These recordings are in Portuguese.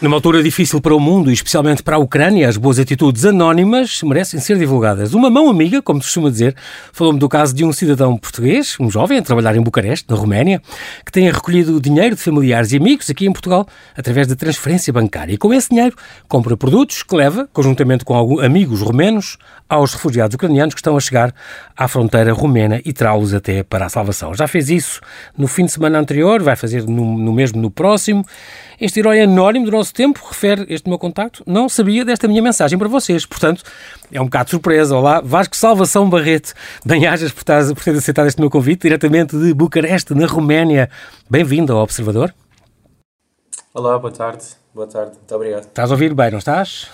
Numa altura difícil para o mundo e especialmente para a Ucrânia, as boas atitudes anónimas merecem ser divulgadas. Uma mão amiga, como se costuma dizer, falou-me do caso de um cidadão português, um jovem, a trabalhar em Bucareste, na Roménia, que tem recolhido dinheiro de familiares e amigos aqui em Portugal através da transferência bancária. E com esse dinheiro compra produtos que leva, conjuntamente com amigos romenos, aos refugiados ucranianos que estão a chegar à fronteira romena e trá-los até para a salvação. Já fez isso no fim de semana anterior, vai fazer no, no mesmo no próximo. Este herói anónimo do nosso tempo, refere este meu contacto, não sabia desta minha mensagem para vocês. Portanto, é um bocado de surpresa. Olá, Vasco Salvação Barreto. Bem-ajas por, por ter aceitado este meu convite, diretamente de Bucareste, na Roménia. Bem-vindo ao Observador. Olá, boa tarde. Boa tarde, muito obrigado. Estás a ouvir bem, não estás?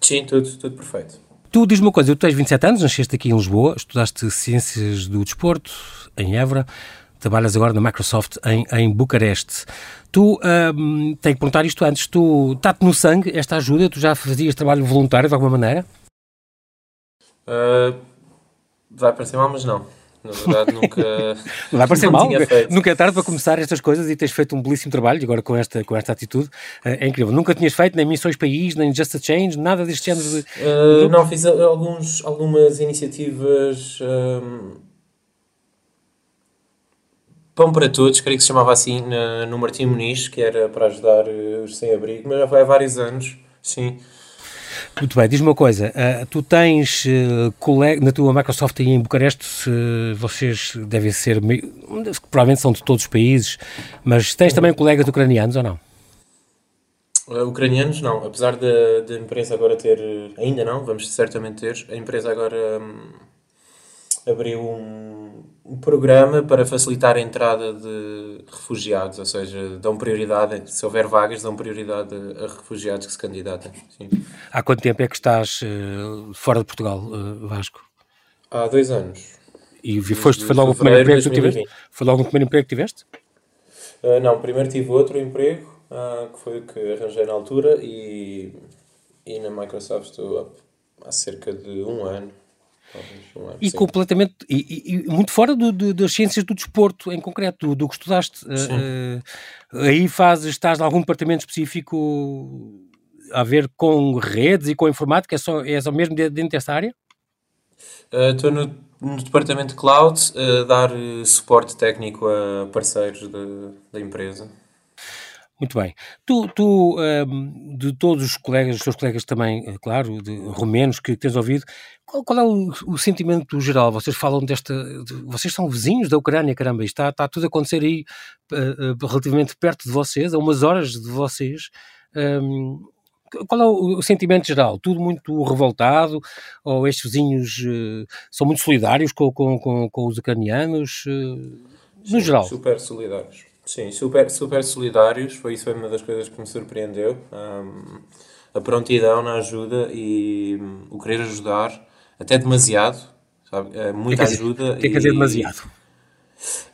Sim, tudo, tudo perfeito. Tu diz-me uma coisa, tu tens 27 anos, nasceste aqui em Lisboa, estudaste Ciências do Desporto, em Évora, trabalhas agora na Microsoft em, em Bucareste. Tu, um, tenho que perguntar isto antes, tu, está-te no sangue esta ajuda? Tu já fazias trabalho voluntário de alguma maneira? Uh, vai parecer mal, mas não. Na verdade, nunca. não vai parecer mal. Nunca é tarde para começar estas coisas e tens feito um belíssimo trabalho, agora com esta, com esta atitude. É incrível. Nunca tinhas feito nem Missões País, nem Just a Change, nada deste género de. Uh, não, fiz alguns, algumas iniciativas. Um Pão para Todos, creio que se chamava assim, na, no Martim Muniz, que era para ajudar uh, os sem-abrigo, mas já foi há vários anos, sim. Muito bem, diz-me uma coisa, uh, tu tens uh, colega, na tua Microsoft aí em Bucareste, vocês devem ser, provavelmente são de todos os países, mas tens também colegas ucranianos ou não? Uh, ucranianos não, apesar da, da empresa agora ter, ainda não, vamos certamente ter, a empresa agora um, abriu um programa para facilitar a entrada de refugiados, ou seja, dão prioridade, se houver vagas, dão prioridade a, refugiados que se candidatem. Sim. Há quanto tempo é que estás uh, fora de Portugal, uh, Vasco? Há dois anos. E foste, foi logo o primeiro emprego que tu tiveste? Foi logo o primeiro emprego que tiveste? Uh, não, primeiro tive outro emprego, que foi o que arranjei na altura, e, e na Microsoft estou há cerca de um ano e sim. completamente, e, e, muito fora do, do, das ciências do desporto em concreto, do, do que estudaste. Uh, aí fazes, estás em algum departamento específico a ver com redes e com informática? É só, é só mesmo dentro dessa área? Estou uh, no, no, departamento cloud a uh, dar suporte técnico a parceiros de, da empresa. Muito bem. Tu, tu um, de todos os colegas, os teus colegas também, eh, claro, de romenos que tens ouvido, qual, qual é o, o, sentimento geral? Vocês falam desta. De, vocês são vizinhos da Ucrânia, caramba, isto está, está tudo a acontecer aí uh, uh, relativamente perto de vocês, a umas horas de vocês. Um, qual é o, o, sentimento geral? Tudo muito revoltado? Ou estes vizinhos uh, são muito solidários com, com, com, com os ucranianos? no geral? Super solidários. Sim, super, super solidários, foi isso foi uma das coisas que me surpreendeu. Um, a prontidão na ajuda e um, o querer ajudar, até demasiado, sabe? É, muita que ajuda. O que é que dizer demasiado?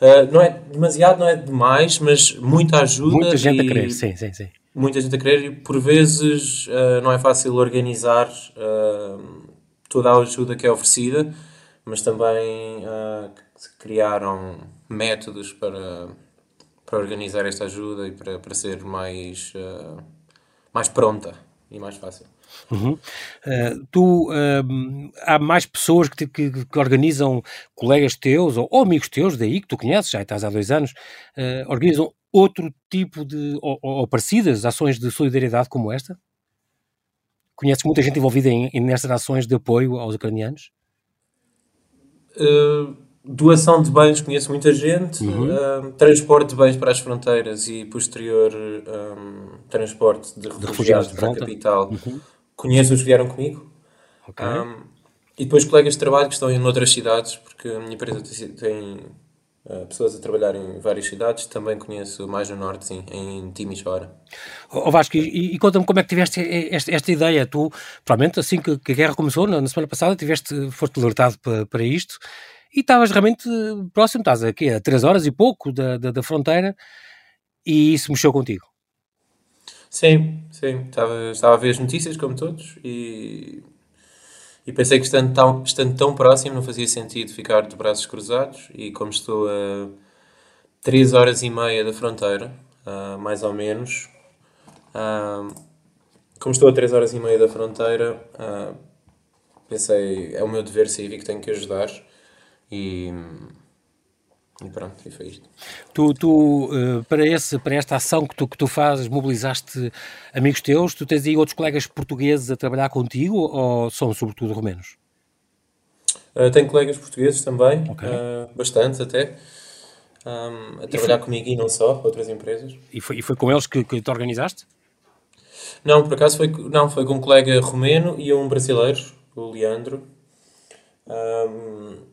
Uh, não é demasiado, não é demais, mas muita ajuda. Muita gente a querer, sim, sim, sim. Muita gente a querer e por vezes uh, não é fácil organizar uh, toda a ajuda que é oferecida, mas também criaram métodos para para organizar esta ajuda e para, para ser mais, uh, mais pronta e mais fácil. Uhum. Uh, tu, uh, há mais pessoas que, que, que, organizam, colegas teus ou, ou, amigos teus daí, que tu conheces, já estás há dois anos, uh, organizam outro tipo de, ou, ou, parecidas ações de solidariedade como esta? Conheces muita gente envolvida em, em, nestas ações de apoio aos ucranianos? Uh doação de bens, conheço muita gente, uhum. um, transporte de bens para as fronteiras e posterior um, transporte de refugiados, de refugiados para a capital. Uhum. Conheço os que vieram comigo. Okay. Um, e depois colegas de trabalho que estão em outras cidades, porque a minha empresa tem uh, pessoas a trabalhar em várias cidades. Também conheço mais no norte, sim, em Timisoara. Oh, Vasco, e, e conta-me como é que tiveste esta, esta, ideia. Tu, provavelmente, assim que, a guerra começou, na, na semana passada, tiveste, foste alertado para, para isto e estavas realmente próximo, estás aqui a 3 horas e pouco da, da, da, fronteira e isso mexeu contigo. Sim, sim, estava, estava a ver as notícias como todos e, e pensei que estando tão, estando tão próximo não fazia sentido ficar de braços cruzados e como estou a 3 horas e meia da fronteira, uh, mais ou menos, Uh, como estou a 3 horas e meia da fronteira, uh, pensei, é o meu dever cívico, tenho que ajudar. E, e pronto, e foi isto. Tu, tu uh, para, esse, para esta ação que tu, que tu fazes, mobilizaste amigos teus? Tu tens aí outros colegas portugueses a trabalhar contigo ou são sobretudo romenos? Uh, tenho colegas portugueses também, okay. uh, bastante até, um, a trabalhar foi... comigo e não só, outras empresas. E foi, e foi com eles que, que te organizaste? Não, por acaso foi, não, foi com um colega romeno e um brasileiro, o Leandro, um,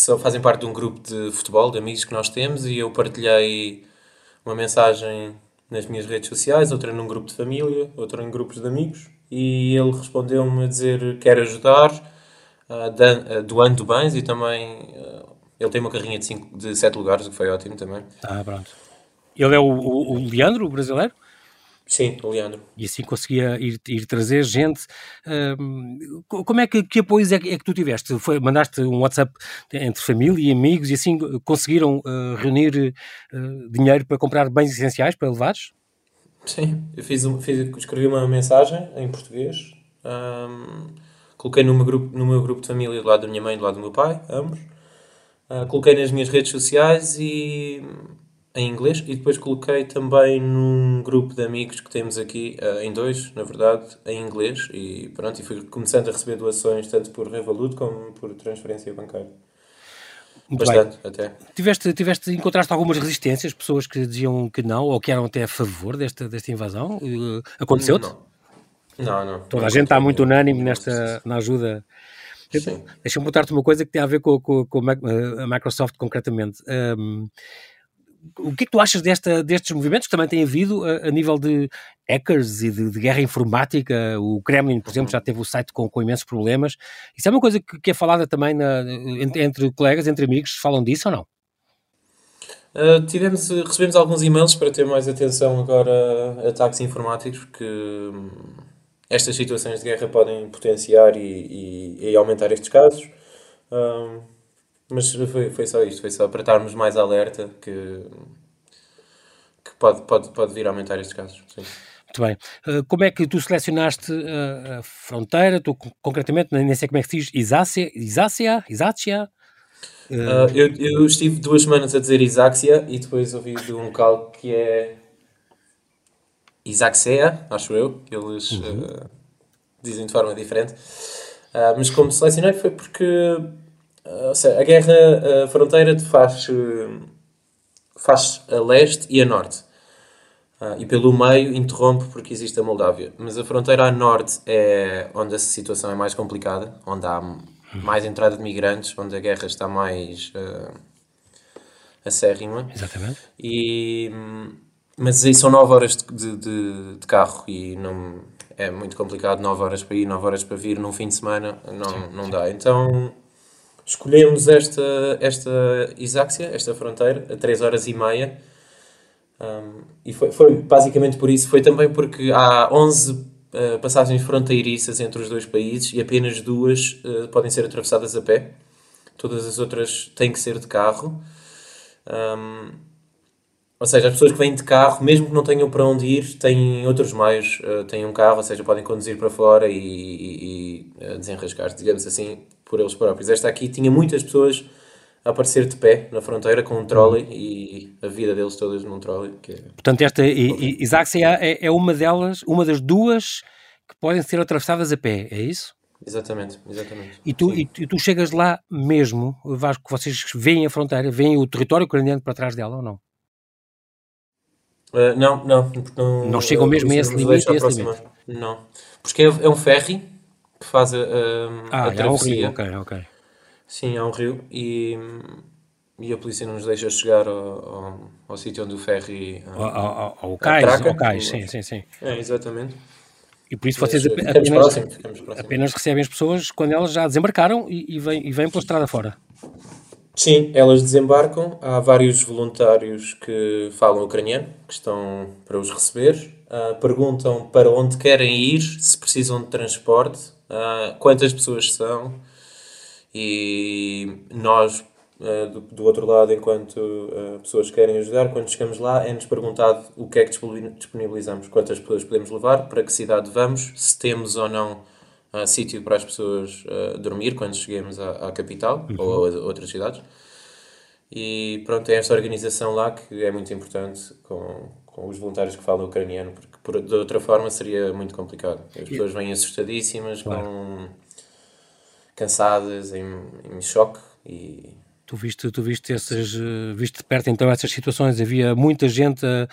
só fazem parte de um grupo de futebol, de amigos que nós temos, e eu partilhei uma mensagem nas minhas redes sociais, outra num grupo de família, outra em grupos de amigos, e ele respondeu-me a dizer que quer ajudar, uh, doando bens e também uh, ele tem uma carrinha de, cinco, de sete lugares, o que foi ótimo também. Ah, pronto. Ele é o, o, o Leandro, o brasileiro? Sim, o Leandro. E assim conseguia ir, ir trazer gente. Uh, como é que, que apoios é que, é que tu tiveste? Foi, mandaste um WhatsApp entre família e amigos e assim conseguiram uh, reunir uh, dinheiro para comprar bens essenciais para levares? Sim, eu fiz, fiz, escrevi uma mensagem em português, um, coloquei no meu, grupo, no meu grupo de família do lado da minha mãe e do lado do meu pai, ambos. coloquei nas minhas redes sociais e em inglês e depois coloquei também num grupo de amigos que temos aqui, uh, em dois, na verdade, em inglês e pronto, e fui começando a receber doações tanto por Revolut como por transferência bancária. Muito Bastante, bem. até. Tiveste, tiveste, encontraste algumas resistências, pessoas que diziam que não ou que eram até a favor desta, desta invasão? Uh, Aconteceu-te? Não. Não, não. Toda a gente está muito unânime nesta, na ajuda. Deixa-me botar-te uma coisa que tem a ver com, com, com a Microsoft concretamente. Um, o que é que tu achas desta, destes movimentos que também tem havido a, a nível de hackers e de, de, guerra informática? O Kremlin, por exemplo, já teve o site com, com imensos problemas. Isso é uma coisa que, que é falada também na, entre, entre, colegas, entre amigos, falam disso ou não? Uh, tivemos, recebemos alguns e-mails para ter mais atenção agora a ataques informáticos, porque hum, estas situações de guerra podem potenciar e, e, e aumentar estes casos. Um, mas foi, foi só isto, foi só para estarmos mais alerta que, que pode, pode, pode vir a aumentar estes casos. Sim. Muito bem. Uh, como é que tu selecionaste uh, a fronteira? Tu, concretamente, nem sei como é que se diz, Isácia? Isácia? Isácia? Uh, eu, eu estive duas semanas a dizer Isácia e depois ouvi de um local que é Isaacea, acho eu. Eles uhum. dizem de forma diferente. mas como selecionei foi porque ou seja, a guerra, a fronteira faz, faz a leste e a norte. Uh, e pelo meio interrompe porque existe a Moldávia. Mas a fronteira a norte é onde a situação é mais complicada, onde há mais entrada de migrantes, onde a guerra está mais uh, acérrima. Exatamente. E, mas aí são 9 horas de, de, de, carro e não é muito complicado 9 horas para ir, 9 horas para vir num fim de semana, não, sim, não sim. dá. Então escolhemos esta, esta Isáxia, esta fronteira, a 3 horas e meia. Um, e foi, foi basicamente por isso. Foi também porque há 11 uh, eh, passagens fronteiriças entre os dois países e apenas duas uh, podem ser atravessadas a pé. Todas as outras têm que ser de carro. Um, ou seja, as pessoas que vêm de carro, mesmo que não tenham para onde ir, têm outros meios. Uh, têm um carro, ou seja, podem conduzir para fora e, e, e desenrascar, digamos assim, por eles próprios. Esta aqui tinha muitas pessoas a aparecer de pé na fronteira com um trolley e a vida deles todas num trolley. É... Portanto, esta Isaacsia é, é uma delas, uma das duas que podem ser atravessadas a pé, é isso? Exatamente, exatamente. E tu, e, e, tu chegas lá mesmo, Vasco, vocês veem a fronteira, veem o território ucraniano para trás dela ou não? Uh, não, não, não. Não chegam mesmo a esse limite, a esse limite? Não, porque é, é um ferry que faz a, a, ah, a travessia. um rio, ok, ok. Sim, há um rio e, e a polícia não nos deixa chegar ao, ao, ao sítio onde o ferry... Ao, ao, ao cais, atraca, ao cais, sim, sim, sim. É, exatamente. E por isso vocês ficamos apenas, próximos, ficamos próximos. apenas recebem as pessoas quando elas já desembarcaram e, e, vêm, e vêm pela estrada fora. Sim, elas desembarcam. Há vários voluntários que falam ucraniano, que estão para os receber. Uh, perguntam para onde querem ir, se precisam de transporte uh, quantas pessoas são e nós uh, do, do, outro lado, enquanto uh, pessoas querem ajudar, quando chegamos lá, é-nos perguntado o que é que disponibilizamos, quantas pessoas podemos levar, para que cidade vamos, se temos ou não uh, sítio para as pessoas dormir quando cheguemos à, à capital uhum. ou a outras cidades. E pronto, é esta organização lá que é muito importante com, com os voluntários que falam ucraniano, porque por, de outra forma seria muito complicado. As pessoas vêm assustadíssimas, claro. com, cansadas, em, em choque e Tu viste, tu viste, esses, viste de perto então essas situações, havia muita gente a,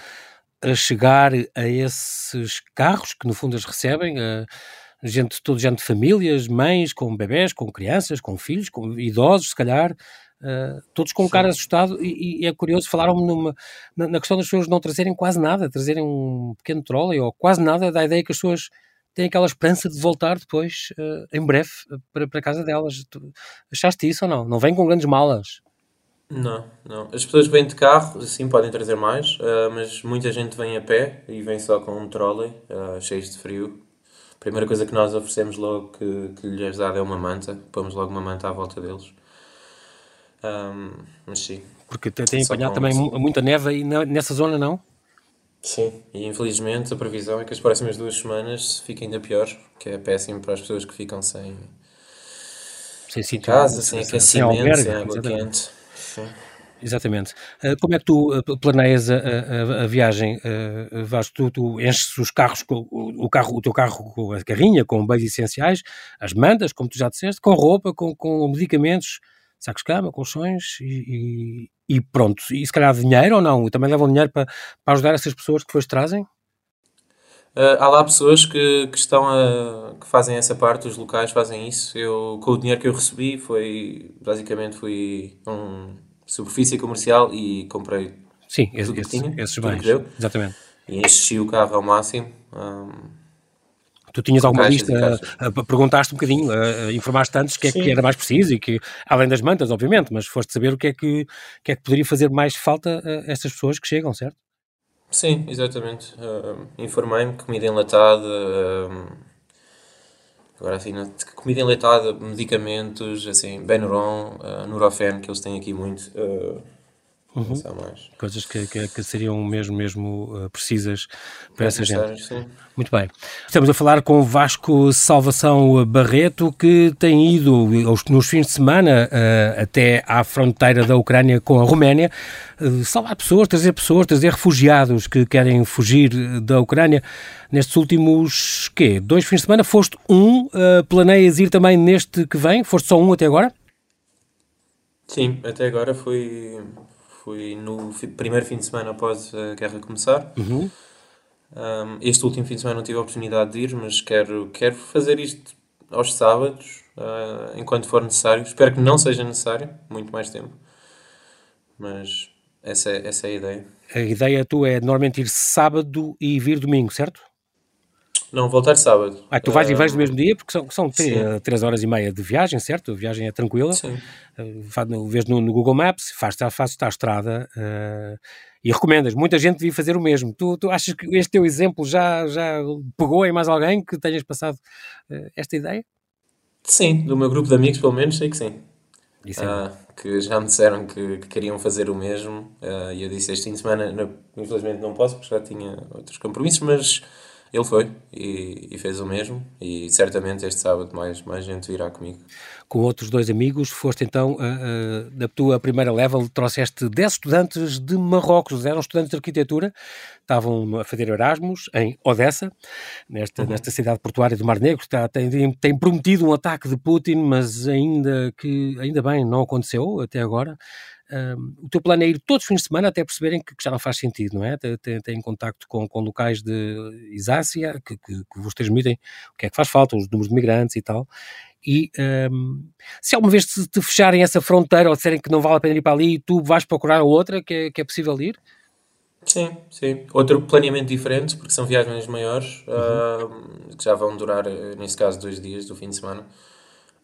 a chegar a esses carros que no fundo as recebem, a, gente, todo gente de famílias, mães com bebés, com crianças, com filhos, com idosos se calhar, uh, todos com um cara assustado e, e, é curioso, falaram-me na, na, questão das pessoas não trazerem quase nada, trazerem um pequeno trolley ou quase nada, da ideia que as pessoas têm aquela esperança de voltar depois, uh, em breve, para, para a casa delas. Tu achaste isso ou não? Não vem com grandes malas? Não, não. As pessoas vêm de carro, sim, podem trazer mais, uh, mas muita gente vem a pé e vem só com um trolley, cheios de frio. A primeira coisa que nós oferecemos logo que, que lhes dá é uma manta, pomos logo uma manta à volta deles. Um, mas sim. Porque tem apanhado também muita neve aí nessa zona, não? Sim, e infelizmente a previsão é que as próximas duas semanas fiquem ainda pior, que é péssimo para as pessoas que ficam sem, sem sítio, casa, sem, sem aquecimento, sem, albergue, sem água exatamente. quente. Sim. Exatamente. Uh, como é que tu uh, planeias a, a, a viagem? Uh, vais, tu, tu enches os carros, com, o, o, carro, o teu carro com a carrinha, com bens essenciais, as mandas, como tu já disseste, com roupa, com, com medicamentos, sacos de cama, colchões e, e, pronto. E se calhar dinheiro ou não? E também levam dinheiro para, para ajudar essas pessoas que depois trazem? Uh, há lá pessoas que, que estão a, que fazem essa parte, os locais fazem isso. Eu, com o dinheiro que eu recebi, foi basicamente fui um superfície comercial e comprei Sim, esse, esse, esses bens. Exatamente. E enchi o carro ao máximo. Um, Tu tinhas alguma lista, uh, perguntaste um bocadinho, uh, informaste antes o que é que era mais preciso e que, além das mantas, obviamente, mas foste saber o que é que, que, é que poderia fazer mais falta a estas pessoas que chegam, certo? Sim, exatamente. Uh, Informei-me, comida enlatada, uh, agora assim, comida enlatada, medicamentos, assim, Benuron, uh, Nurofen, que eles têm aqui muito. Uh, Uhum. Coisas que, que, que, seriam mesmo, mesmo uh, precisas para é essa gente. Sim. Muito bem. Estamos a falar com Vasco Salvação Barreto, que tem ido nos fins de semana uh, até à fronteira da Ucrânia com a Roménia, uh, salvar pessoas, trazer pessoas, trazer refugiados que querem fugir da Ucrânia. Nestes últimos, quê? Dois fins de semana? Foste um, planeias ir também neste que vem? Foste só um até agora? Sim, até agora fui Fui no primeiro fim de semana após a guerra começar. Uhum. Um, este último fim de semana não tive a oportunidade de ir, mas quero, quero fazer isto aos sábados, uh, enquanto for necessário. Espero que não seja necessário, muito mais tempo. Mas essa é, essa é a ideia. A ideia tua é normalmente ir sábado e vir domingo, certo? Não, voltar sábado. Ah, tu vais uh, e vais no mesmo dia, porque são, são três, três, horas e meia de viagem, certo? A viagem é tranquila. Sim. Uh, vês no, no, Google Maps, fazes faz a estrada uh, e recomendas. Muita gente devia fazer o mesmo. Tu, tu achas que este teu exemplo já, já pegou em mais alguém que tenhas passado uh, esta ideia? Sim, do meu grupo de amigos, pelo menos, sei que sim. É que já me disseram que, que, queriam fazer o mesmo e eu disse este fim de semana, não, infelizmente não posso, porque já tinha outros compromissos, mas ele foi e, e, fez o mesmo e certamente este sábado mais, mais gente virá comigo. Com outros dois amigos, foste então, uh, na tua primeira level, trouxeste 10 estudantes de Marrocos, eram estudantes de arquitetura, estavam a fazer Erasmus em Odessa, nesta, uhum. nesta cidade portuária do Mar Negro, está, tem, tem prometido um ataque de Putin, mas ainda que, ainda bem, não aconteceu até agora. Um, o teu plano é ir todos os fins de semana até perceberem que, que já não faz sentido, não é? Tem, tem contacto com, com locais de Isácia que, que, que, vos transmitem o que é que faz falta, os números de migrantes e tal. E um, se alguma vez te, te, fecharem essa fronteira ou disserem que não vale a pena ir para ali, tu vais procurar outra que é, que é possível ir? Sim, sim. Outro planeamento diferente, porque são viagens maiores, uhum. uh, que já vão durar, nesse caso, dois dias do fim de semana.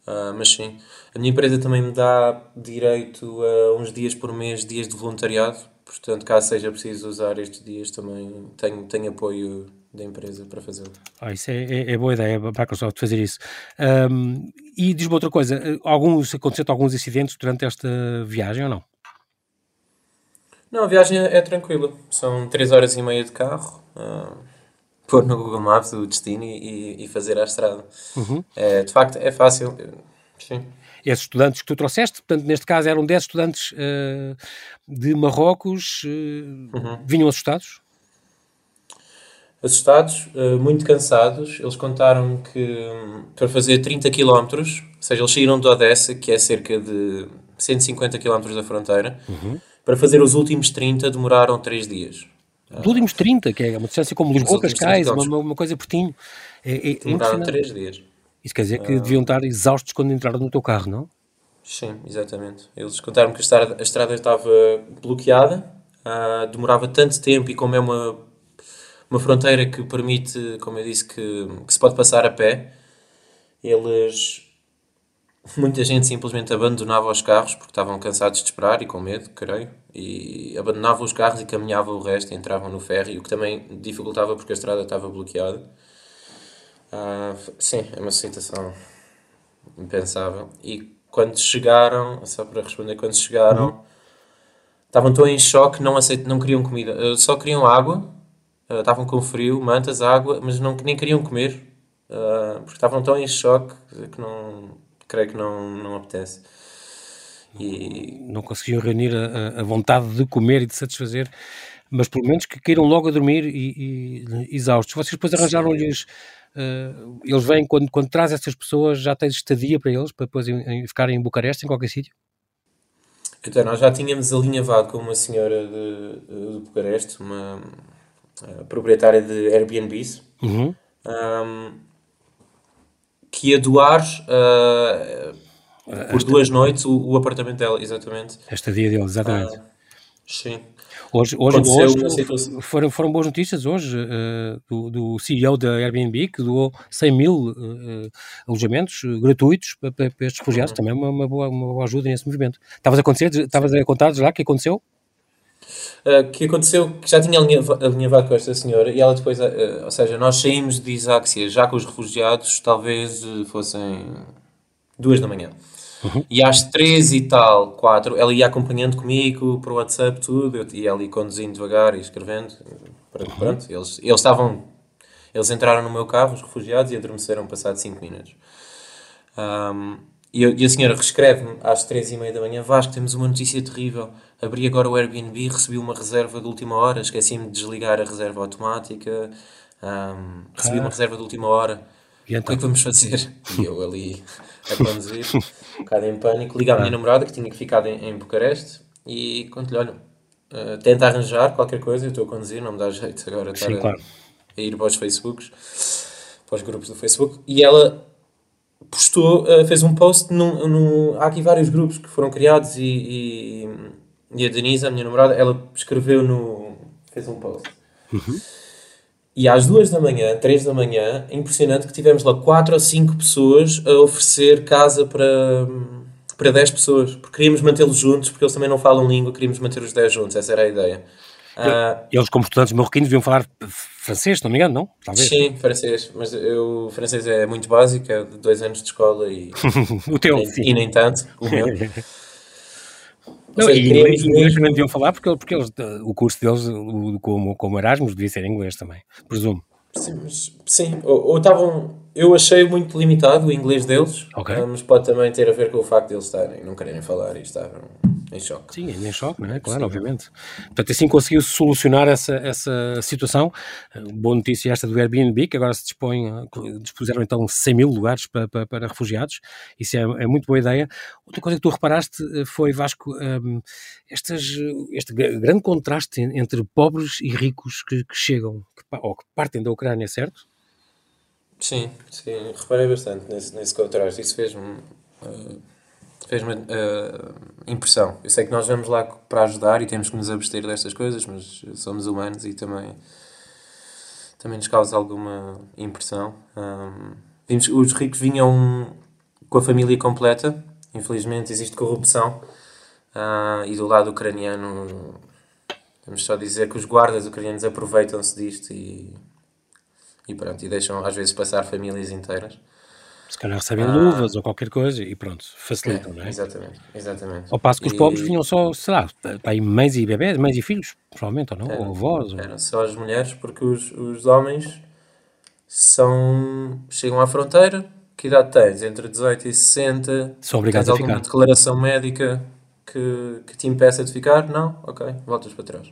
Uh, mas sim, a minha empresa também me dá direito a uns dias por mês, dias de voluntariado. Portanto, caso seja preciso usar estes dias, também tenho, tenho apoio da empresa para fazê-lo. Ah, isso é, é, é, boa ideia para a Microsoft fazer isso. Um, e diz-me outra coisa, alguns, aconteceu alguns incidentes durante esta viagem ou não? Não, a viagem é, tranquila. São 3 horas e meia de carro. Uh, pôr no Google Maps o destino e, e fazer a estrada. Uhum. É, de facto, é fácil. Sim. Esses estudantes que tu trouxeste, portanto, neste caso eram 10 estudantes uh, de Marrocos, uh, uhum. vinham assustados? Assustados, uh, muito cansados. Eles contaram que um, para fazer 30 km, ou seja, eles saíram de Odessa, que é cerca de 150 km da fronteira, uhum. para fazer os últimos 30 demoraram 3 dias. Os últimos 30, que é uma distância como Lisboa, Cascais, uma, uma coisa pertinho. É, é demoraram 3 dias. Isso quer dizer que deviam estar exaustos quando entraram no teu carro, não? Sim, exatamente. Eles contaram que a estrada, a estrada estava bloqueada, uh, demorava tanto tempo e como é uma, uma fronteira que permite, como eu disse, que, que se pode passar a pé, eles muita gente simplesmente abandonava os carros porque estavam cansados de esperar e com medo, creio, e abandonavam os carros e caminhavam o resto e entravam no ferry, o que também dificultava porque a estrada estava bloqueada. Uh, sim, é uma situação impensável. E quando chegaram, só para responder, quando chegaram, uhum. estavam tão em choque, não, aceit, não queriam comida, uh, só queriam água, uh, estavam com frio, mantas, água, mas não, nem queriam comer, porque estavam tão em choque que não, creio que não, não apetece. E... Não conseguiam reunir a, a vontade de comer e de satisfazer mas pelo menos que queiram logo a dormir e, e exaustos. Vocês depois arranjaram-lhes Uh, eles vêm, quando, quando traz essas pessoas, já tens estadia para eles, para depois em, em, ficarem em Bucareste, em qualquer sítio? Então, nós já tínhamos alinhavado com uma senhora de, de Bucareste, uma uh, proprietária de Airbnbs, uhum. um, que ia doar uh, por Esta... duas noites o, o, apartamento dela, exatamente. A estadia dele, exatamente. sim. Hoje, hoje, hoje foram, foram boas notícias hoje uh, do, do, CEO da Airbnb que doou 100 mil uh, alojamentos gratuitos para, para, estes refugiados. Uhum. Também é uma, uma, boa, uma boa ajuda nesse movimento. Estavas a acontecer, estavas a contar já o que aconteceu? Uh, que aconteceu que já tinha alinhavado com esta senhora e ela depois, uh, ou seja, nós saímos de Isáxia já com os refugiados, talvez fossem duas da manhã. Uhum. E às três e tal, quatro, ela ia acompanhando comigo para o WhatsApp, tudo, eu ia ali conduzindo devagar e escrevendo. Pronto, uhum. pronto. Eles, eles estavam. Eles entraram no meu carro, os refugiados, e adormeceram passado cinco minutos. Um, e, e, a senhora reescreve-me às três e meia da manhã: Vasco, temos uma notícia terrível. Abri agora o Airbnb, recebi uma reserva de última hora, esqueci-me de desligar a reserva automática. Um, recebi ah. uma reserva de última hora. Então? O que é que vamos fazer? E eu ali a conduzir, um bocado em pânico, ligo à minha ah. namorada que tinha que ficar em, em Bucareste e conto-lhe: olha, uh, tenta arranjar qualquer coisa, eu estou a conduzir, não me dá jeito agora estar Sim, a, claro. a, ir para os Facebooks, para os grupos do Facebook. E ela postou, uh, fez um post. Num, num, há aqui vários grupos que foram criados e, e, e a Denise, a minha namorada, ela escreveu no. fez um post. Uhum e às duas da manhã, três da manhã, é impressionante que tivemos lá quatro ou cinco pessoas a oferecer casa para, para 10 pessoas. Porque queríamos mantê-los juntos, porque eles também não falam língua, queríamos manter os 10 juntos, essa era a ideia. Uh, eles, como estudantes marroquinos, deviam falar francês, não me engano, não? Talvez. Sim, francês, mas eu, o francês é muito básico, é de dois anos de escola e, o teu, e, e nem tanto, o meu. Não, seja, e inglês, inglês também deviam falar, porque, porque eles, o curso deles, o, como, como Erasmus, devia ser inglês também, presumo. Sim, mas, sim. Ou, estavam. Eu achei muito limitado o inglês deles, okay. mas pode também ter a ver com o facto de eles estarem, não quererem falar e estavam em choque. Sim, em choque, não é? Claro, Sim. obviamente. Portanto, assim conseguiu solucionar essa, essa situação. Boa notícia esta do Airbnb, que agora se dispõe, dispuseram então 100 mil lugares para, para, para refugiados. Isso é, é, muito boa ideia. Outra coisa que tu reparaste eh, foi, Vasco, um, estas, este grande contraste entre pobres e ricos que, que chegam, que, ou que partem da Ucrânia, certo? Sim, sim, reparei bastante nesse, nesse contraste. Isso fez-me. Uh fez-me uh, impressão. Eu sei que nós vamos lá para ajudar e temos que nos abster destas coisas, mas somos humanos e também, também nos causa alguma impressão. Um, vimos, os ricos vinham com a família completa, infelizmente existe corrupção, uh, e do lado ucraniano, vamos só dizer que os guardas ucranianos aproveitam-se disto e e pronto, e deixam às vezes passar famílias inteiras. Se calhar recebem ah, luvas ou qualquer coisa e pronto, facilitam, é, não é? Exatamente, exatamente. Ao passo que os pobres vinham só, sei lá, aí mães e bebés, mães e filhos, provavelmente, ou não? ou avós. Ou... Eram só as mulheres, porque os, os homens são. chegam à fronteira. Que idade tens? Entre 18 e 60. São obrigados tens a alguma declaração médica que, que te impeça de ficar? Não? Ok, voltas para trás.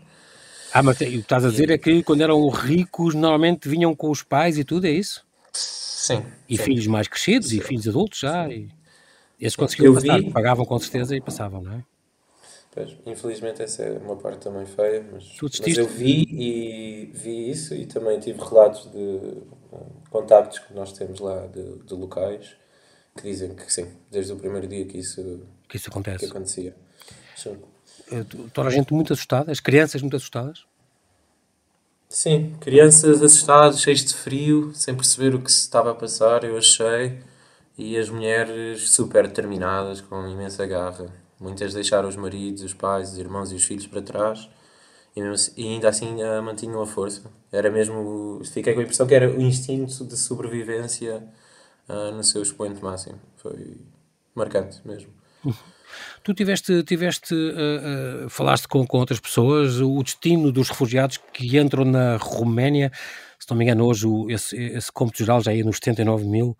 Ah, mas o que estás a dizer é que quando eram ricos normalmente vinham com os pais e tudo, é isso? Sim. E sim. filhos mais crescidos sim. e filhos adultos já. E esses conseguiam passar, vi... pagavam com certeza e passavam, não é? Pois, infelizmente essa é uma parte também feia, mas, mas eu vi e vi isso e também tive relatos de contactos que nós temos lá de, de, locais que dizem que sim, desde o primeiro dia que isso, que isso acontece. Que acontecia. Sim. Toda a gente muito assustada, as crianças muito assustadas? Sim, crianças assustadas, cheias de frio, sem perceber o que se estava a passar, eu achei, e as mulheres super determinadas, com imensa garra. Muitas deixaram os maridos, os pais, os irmãos e os filhos para trás, e, mesmo, e ainda assim uh, mantinham a força. Era mesmo, fiquei com a impressão que era o instinto de sobrevivência uh, no seu expoente máximo. Foi marcante mesmo. Tu tiveste, tiveste uh, uh, falaste com, com outras pessoas, o destino dos refugiados que entram na Roménia, se não me engano, hoje o, esse, esse cômputo geral já ia nos 79 mil.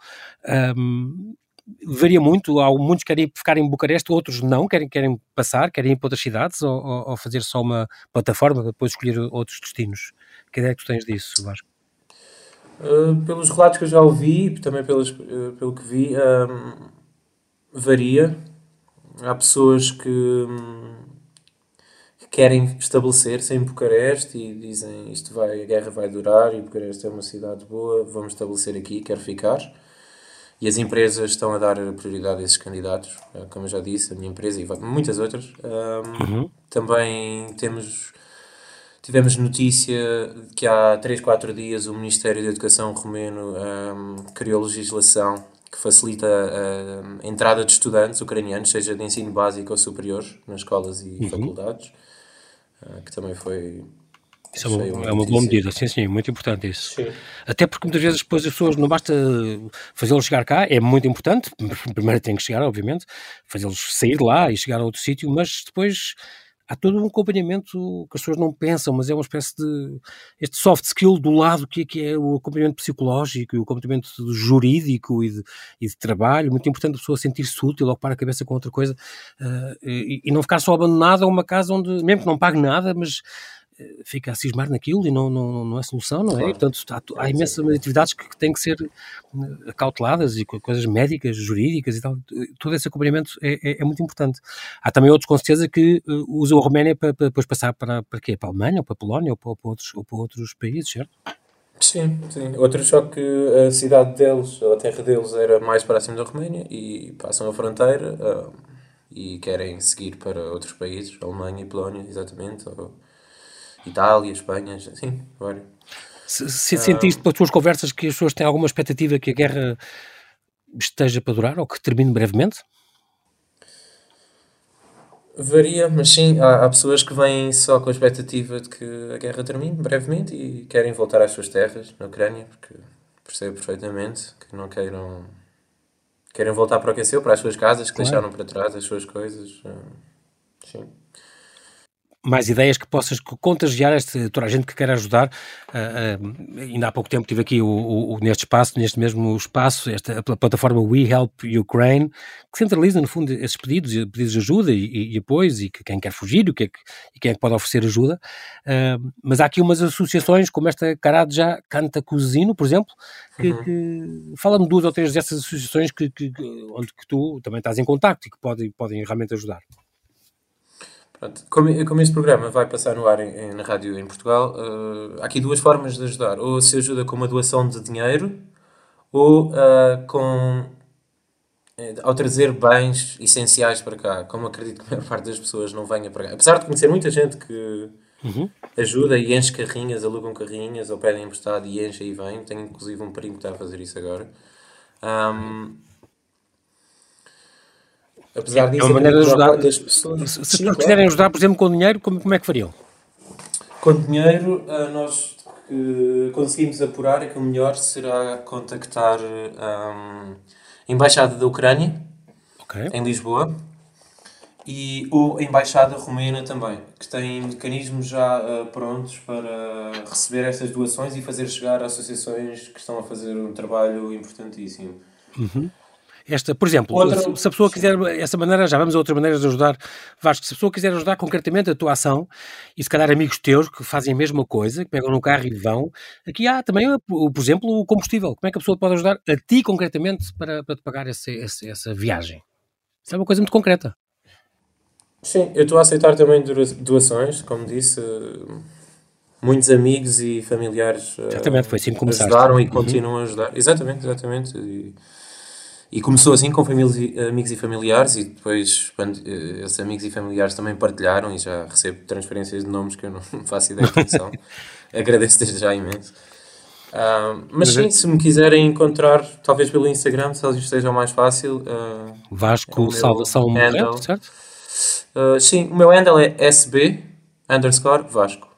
Um, varia muito, há muitos que querem ficar em Bucareste, outros não, querem, querem passar, querem ir para outras cidades ou, ou, fazer só uma plataforma para depois escolher outros destinos. Que ideia é que tu tens disso, Vasco? Uh, pelos relatos que eu já ouvi, também pelos, uh, pelo que vi, um, varia há pessoas que, que querem estabelecer-se em Bucareste e dizem isto vai, a guerra vai durar e Bucareste é uma cidade boa, vamos estabelecer aqui, quero ficar. E as empresas estão a dar prioridade a esses candidatos, eh, como eu já disse, a minha empresa e muitas outras. Um, uhum. Também temos tivemos notícia que há 3, 4 dias o Ministério da Educação romeno um, criou legislação que facilita a, entrada de estudantes ucranianos, seja de ensino básico ou superior, nas escolas e uhum. faculdades, uh, que também foi. Isso é uma, é uma boa medida, sim, sim, muito importante isso. Sim. Até porque muitas vezes depois as pessoas não basta fazê-los chegar cá, é muito importante, primeiro tem que chegar, obviamente, fazê-los sair de lá e chegar a outro sítio, mas depois há todo um acompanhamento que as pessoas não pensam, mas é uma espécie de este soft skill do lado que, que é o acompanhamento psicológico e o acompanhamento jurídico e de, e de trabalho, muito importante a pessoa sentir-se útil, ocupar a cabeça com outra coisa uh, e, e, não ficar só abandonada a uma casa onde, mesmo que não pague nada, mas fica a cismar naquilo e não, não, não é solução, não é? Claro. portanto, há, há imensas atividades que, têm que ser eh, acauteladas e coisas médicas, jurídicas e tal. Todo esse acompanhamento é, é, é muito importante. Há também outros, com certeza, que uh, usam a Roménia para, para depois passar para, para quê? Para a Alemanha ou para a Polónia ou para, para, outros, ou para outros países, certo? Sim, sim. Outro só que a cidade deles, a terra deles era mais próxima da Roménia e passam a fronteira uh, e querem seguir para outros países, Alemanha e Polónia, exatamente, ou Itália, Espanha, sim, vários. Se, se sentiste pelas tuas conversas que as pessoas têm alguma expectativa que a guerra esteja para durar ou que termine brevemente? Varia, mas sim, há, há, pessoas que vêm só com a expectativa de que a guerra termine brevemente e querem voltar às suas terras na Ucrânia, porque percebo perfeitamente que não queiram. querem voltar para o que é seu, para as suas casas, que claro. deixaram para trás as suas coisas. Sim mais ideias que possas contagiar este, toda a gente que quer ajudar. Uh, uh, ainda há pouco tempo tive aqui o, o, neste espaço, neste mesmo espaço, esta a plataforma We Help Ukraine, que centraliza, no fundo, esses pedidos, pedidos de ajuda e, e, e apoios, e que quem quer fugir o que é que, e quem é que pode oferecer ajuda. Uh, mas há aqui umas associações, como esta Carade já Canta Cozino, por exemplo, que, uhum. que fala-me duas ou três dessas associações que, que, onde que tu também estás em contacto e que podem, podem realmente ajudar. Pronto, como, como este programa vai passar no ar em, em, na rádio em Portugal, uh, há aqui duas formas de ajudar. Ou se ajuda com uma doação de dinheiro, ou uh, com eh, ao trazer bens essenciais para cá. Como acredito que a maior parte das pessoas não venha para cá. Apesar de conhecer muita gente que uhum. ajuda e enche carrinhas, alugam carrinhas ou pedem emprestado e enche e vem. Tenho inclusive um primo que está a fazer isso agora. Um, Apesar disso, é uma maneira de ajudar. Das pessoas. Se, se quiserem ajudar, por exemplo, com dinheiro, como, como é que fariam? Com dinheiro, eh, nós que conseguimos apurar é que o melhor será contactar um, a Embaixada da Ucrânia okay. em Lisboa e a Embaixada Romena também, que tem mecanismos já uh, prontos para receber estas doações e fazer chegar a associações que estão a fazer um trabalho importantíssimo. Uhum. Esta, por exemplo, Outra... se, a pessoa quiser, essa maneira, já vamos a outras maneiras de ajudar, Vasco, se a pessoa quiser ajudar concretamente a tua ação, e se calhar amigos teus que fazem a mesma coisa, que pegam no carro e vão, aqui há também, por exemplo, o combustível. Como é que a pessoa pode ajudar a ti concretamente para, para te pagar esse, esse, essa viagem? Isso é uma coisa muito concreta. Sim, eu estou a aceitar também doações, como disse, muitos amigos e familiares exatamente, foi assim que ajudaram e uhum. continuam a ajudar. Exatamente, exatamente. E, e começou assim com famílias, amigos e familiares e depois quando, eh, esses amigos e familiares também partilharam e já recebo transferências de nomes que eu não faço ideia de quem são. Agradeço desde já imenso. Uh, mas sim, se me quiserem encontrar, talvez pelo Instagram, se esteja mais fácil. Uh, Vasco é Salvação Barreto, certo? Uh, sim, o meu handle é SB underscore Vasco.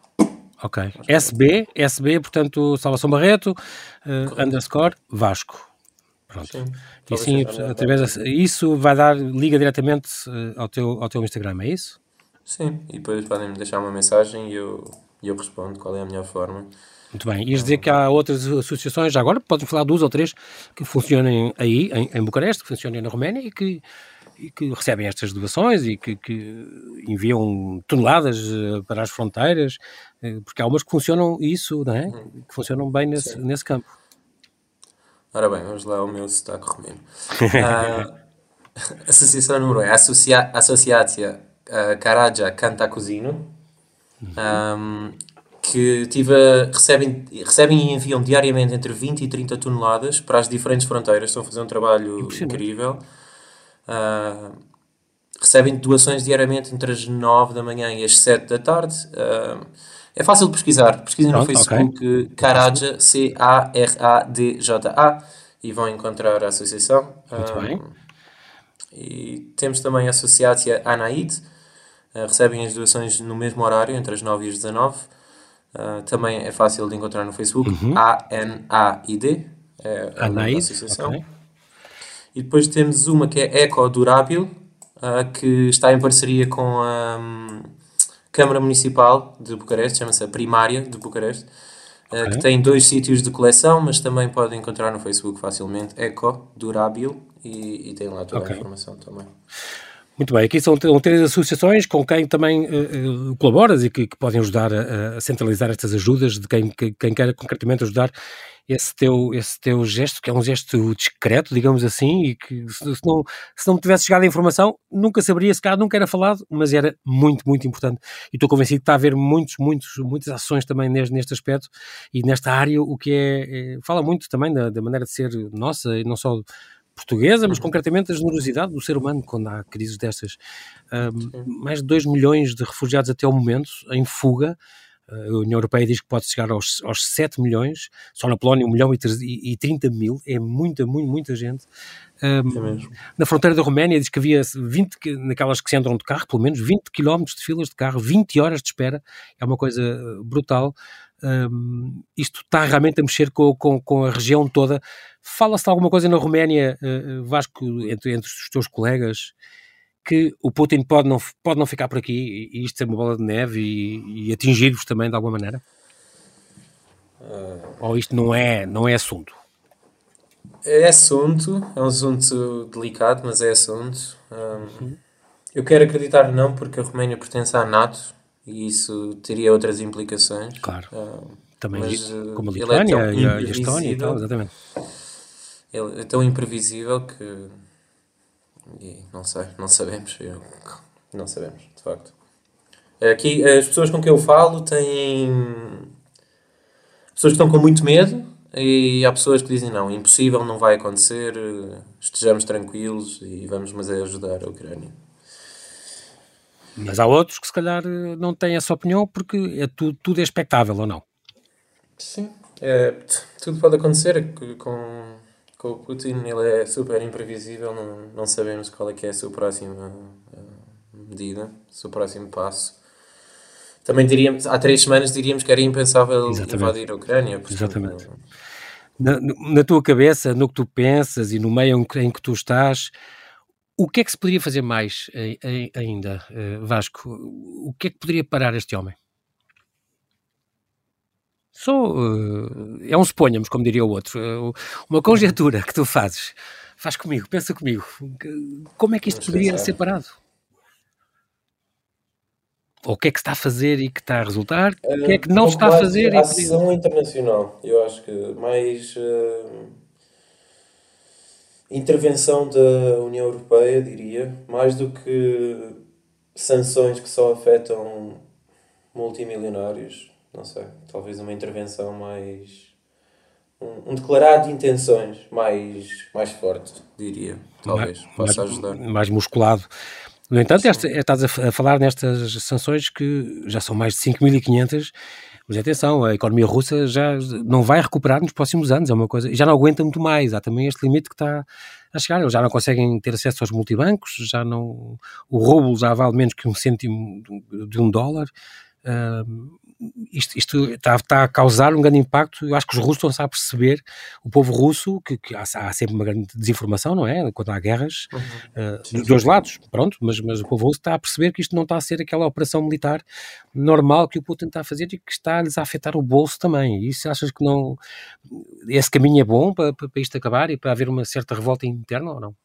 Ok. SB, SB, portanto, Salvação Barreto, underscore Vasco. Pronto. Sim. E sim, através isso vai dar, liga diretamente ao teu, ao teu Instagram, é isso? Sim, e depois podem-me deixar uma mensagem e eu, eu respondo qual é a melhor forma. Muito bem. Ias dizer que há outras associações, já agora podem falar duas ou três, que funcionem aí, em, em Bucareste, que funcionem na Roménia e que, e que recebem estas doações e que, que, enviam toneladas eh, para as fronteiras, eh, porque há umas que funcionam isso, não é? Hum. Que funcionam bem nesse, nesse campo. Ora bem, vamos lá ao meu sotaque romeno. uh, associação número 1 é Associa Associatia uh, Caraja Cantacuzino. Um, que tive recebem, recebem e enviam diariamente entre 20 e 30 toneladas para as diferentes fronteiras. Estão a fazer um trabalho incrível. Uh, recebem doações diariamente entre as 9 da manhã e as 7 da tarde. Uh, é fácil de pesquisar. Pesquisem no Facebook okay. Caraja, C-A-R-A-D-J-A, e vão encontrar a associação. Muito um, bem. E temos também a Associatia Anaid. Uh, recebem as doações no mesmo horário, entre as 9 e as 19. Uh, também é fácil de encontrar no Facebook. Uhum. A-N-A-I-D. É a Anaid, associação. Okay. E depois temos uma que é Eco Durábil, uh, que está em parceria com a um, Câmara Municipal de Bucareste, chama-se a Primária de Bucareste, uh, okay. que tem dois sítios de coleção, mas também podem encontrar no Facebook facilmente. Eco Durábil e, e tem lá toda okay. a informação também. Muito bem, aqui são, três associações com quem também uh, colaboras e que, que, podem ajudar a, a, centralizar estas ajudas de quem, que, quem quer concretamente ajudar esse teu, esse teu gesto, que é um gesto discreto, digamos assim, e que se, se não, se não me tivesse chegado a informação, nunca saberia, se calhar nunca era falado, mas era muito, muito importante. E estou convencido que está a haver muitos, muitos, muitas ações também neste, neste aspecto e nesta área, o que é, é fala muito também da, da maneira de ser nossa e não só portuguesa, mas uhum. concretamente a generosidade do ser humano quando há crises destas. Um, mais de 2 milhões de refugiados até o momento em fuga. Ah, a União Europeia diz que pode chegar aos, aos 7 milhões, só na Polónia 1 milhão e 30 mil, é muita, muita, muita gente. Um, é na fronteira da Roménia diz que havia 20, naquelas que se entram de carro, pelo menos 20 quilómetros de filas de carro, 20 horas de espera, é uma coisa brutal. Um, isto está realmente a mexer com, com, com a região toda. Fala-se de alguma coisa na Roménia, uh, Vasco, entre, entre os teus colegas, que o Putin pode não, pode não ficar por aqui e isto ser uma bola de neve e, e atingir-vos também de alguma maneira? Uh... Ou isto não é, não é assunto? É assunto, é um assunto delicado, mas é assunto. Um, uhum. Eu quero acreditar não, porque a Roménia pertence à NATO e isso teria outras implicações. Claro. Uh, Também mas, como a é Lituânia é e, a, e a Estónia e tal, exatamente. Ele é tão imprevisível que e não sei, não sabemos. Eu, não sabemos, de facto. Aqui as pessoas com quem eu falo têm pessoas que estão com muito medo e há pessoas que dizem não, impossível, não vai acontecer, estejamos tranquilos e vamos mas é ajudar a Ucrânia. Mas há outros que se calhar não têm essa opinião porque é tudo, tudo é expectável ou não? Sim, é, tudo pode acontecer com, com o Putin, ele é super imprevisível, não, não sabemos qual é que é a sua próxima medida, o seu próximo passo. também diríamos, há três semanas diríamos que era impensável Exatamente. invadir a Ucrânia. Exatamente. Na, na, tua cabeça, no que tu pensas e no meio em que tu estás, o que é que se poderia fazer mais ainda, eh, Vasco? O que é que poderia parar este homem? Só é um suponhamos, como diria o outro, uma conjetura que tu fazes. Faz comigo, pensa comigo. Como é que isto poderia ser parado? Ou o que é que está a fazer e que está a resultar? O que é que não está a fazer? A ação internacional, eu acho que mais intervenção da União Europeia, diria, mais do que sanções que só afetam multimilionários, não sei, talvez uma intervenção mais. Um, um declarado de intenções mais, mais forte, diria, talvez, mais, possa mais, ajudar. Mais musculado. No entanto, esta, estás a falar nestas sanções que já são mais de 5.500, mas atenção, a economia russa já não vai recuperar nos próximos anos, é uma coisa, já não aguenta muito mais, há também este limite que está a chegar, eles já não conseguem ter acesso aos multibancos, já não, o roubo já vale menos que um cêntimo de um dólar, uh, isto, isto está, está, a causar um grande impacto. Eu acho que os russos estão-se a perceber, o povo russo, que, que há, há, sempre uma grande desinformação, não é? Quando há guerras, uhum. uh, sim, dos dois lados, pronto, mas, mas o povo russo está a perceber que isto não está a ser aquela operação militar normal que o Putin está a fazer e que está-lhes a afetar o bolso também. E isso achas que não. Esse caminho é bom para, para isto acabar e para haver uma certa revolta interna ou não?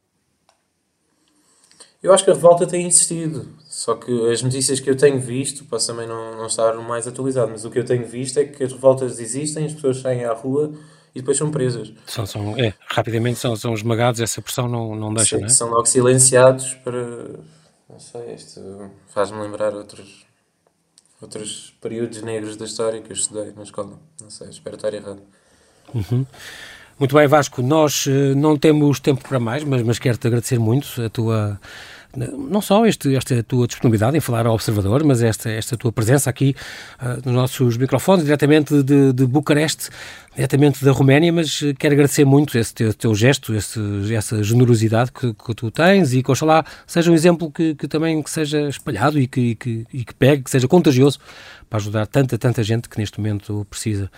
Eu acho que a revolta tem existido, só que as notícias que eu tenho visto, posso também não, não estar mais atualizado, mas o que eu tenho visto é que as revoltas existem, as pessoas saem à rua e depois são presas. São, são, é, rapidamente são, são esmagados, essa pressão não, não deixa, Sim, não é? São logo silenciados para. Não sei, isto faz-me lembrar outros, outros períodos negros da história que eu estudei na escola. Não sei, espero estar errado. Uhum. Muito bem, Vasco, nós uh, não temos tempo para mais, mas, mas quero-te agradecer muito a tua não só este, esta tua disponibilidade em falar ao Observador, mas esta, esta tua presença aqui uh, nos nossos microfones, diretamente de, de Bucareste, diretamente da Roménia, mas quero agradecer muito esse teu, teu gesto, esse, essa generosidade que, que, tu tens e que oxalá seja um exemplo que, que também que seja espalhado e que, e que, e que pegue, que seja contagioso para ajudar tanta, tanta gente que neste momento precisa.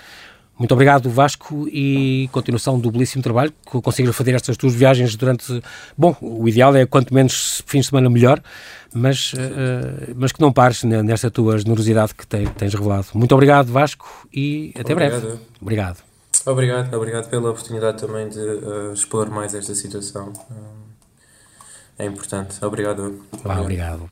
Muito obrigado, Vasco, e continuação do belíssimo trabalho, que consigas fazer estas tuas viagens durante. Bom, o ideal é quanto menos fins de semana melhor, mas, uh, mas que não pares nesta tua generosidade que tens revelado. Muito obrigado, Vasco, e até obrigado. breve. Obrigado. Obrigado, obrigado pela oportunidade também de uh, expor mais esta situação. Uh, é importante. Obrigado. obrigado. obrigado.